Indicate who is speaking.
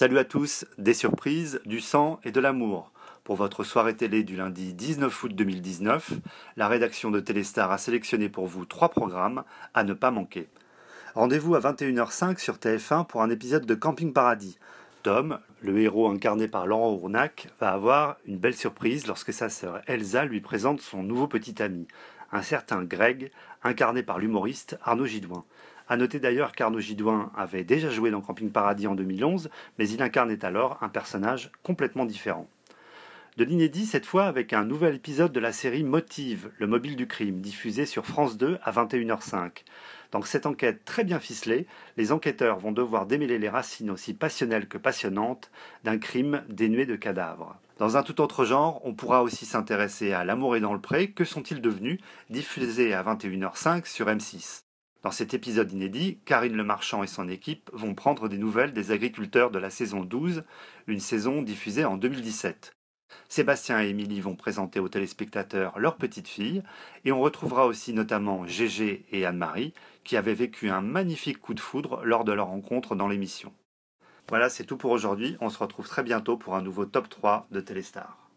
Speaker 1: Salut à tous, des surprises, du sang et de l'amour. Pour votre soirée télé du lundi 19 août 2019, la rédaction de Téléstar a sélectionné pour vous trois programmes à ne pas manquer. Rendez-vous à 21h05 sur TF1 pour un épisode de Camping Paradis. Tom, le héros incarné par Laurent Ournac, va avoir une belle surprise lorsque sa sœur Elsa lui présente son nouveau petit ami, un certain Greg, incarné par l'humoriste Arnaud Gidouin. A noter d'ailleurs qu'Arnaud Gidouin avait déjà joué dans Camping Paradis en 2011, mais il incarnait alors un personnage complètement différent. De l'inédit cette fois avec un nouvel épisode de la série Motive, le mobile du crime, diffusé sur France 2 à 21h05. Dans cette enquête très bien ficelée, les enquêteurs vont devoir démêler les racines aussi passionnelles que passionnantes d'un crime dénué de cadavres. Dans un tout autre genre, on pourra aussi s'intéresser à L'amour est dans le pré, que sont-ils devenus, diffusé à 21h05 sur M6. Dans cet épisode inédit, Karine Le Marchand et son équipe vont prendre des nouvelles des agriculteurs de la saison 12, une saison diffusée en 2017. Sébastien et Émilie vont présenter aux téléspectateurs leur petite fille, et on retrouvera aussi notamment Gégé et Anne-Marie, qui avaient vécu un magnifique coup de foudre lors de leur rencontre dans l'émission. Voilà, c'est tout pour aujourd'hui. On se retrouve très bientôt pour un nouveau top 3 de Téléstar.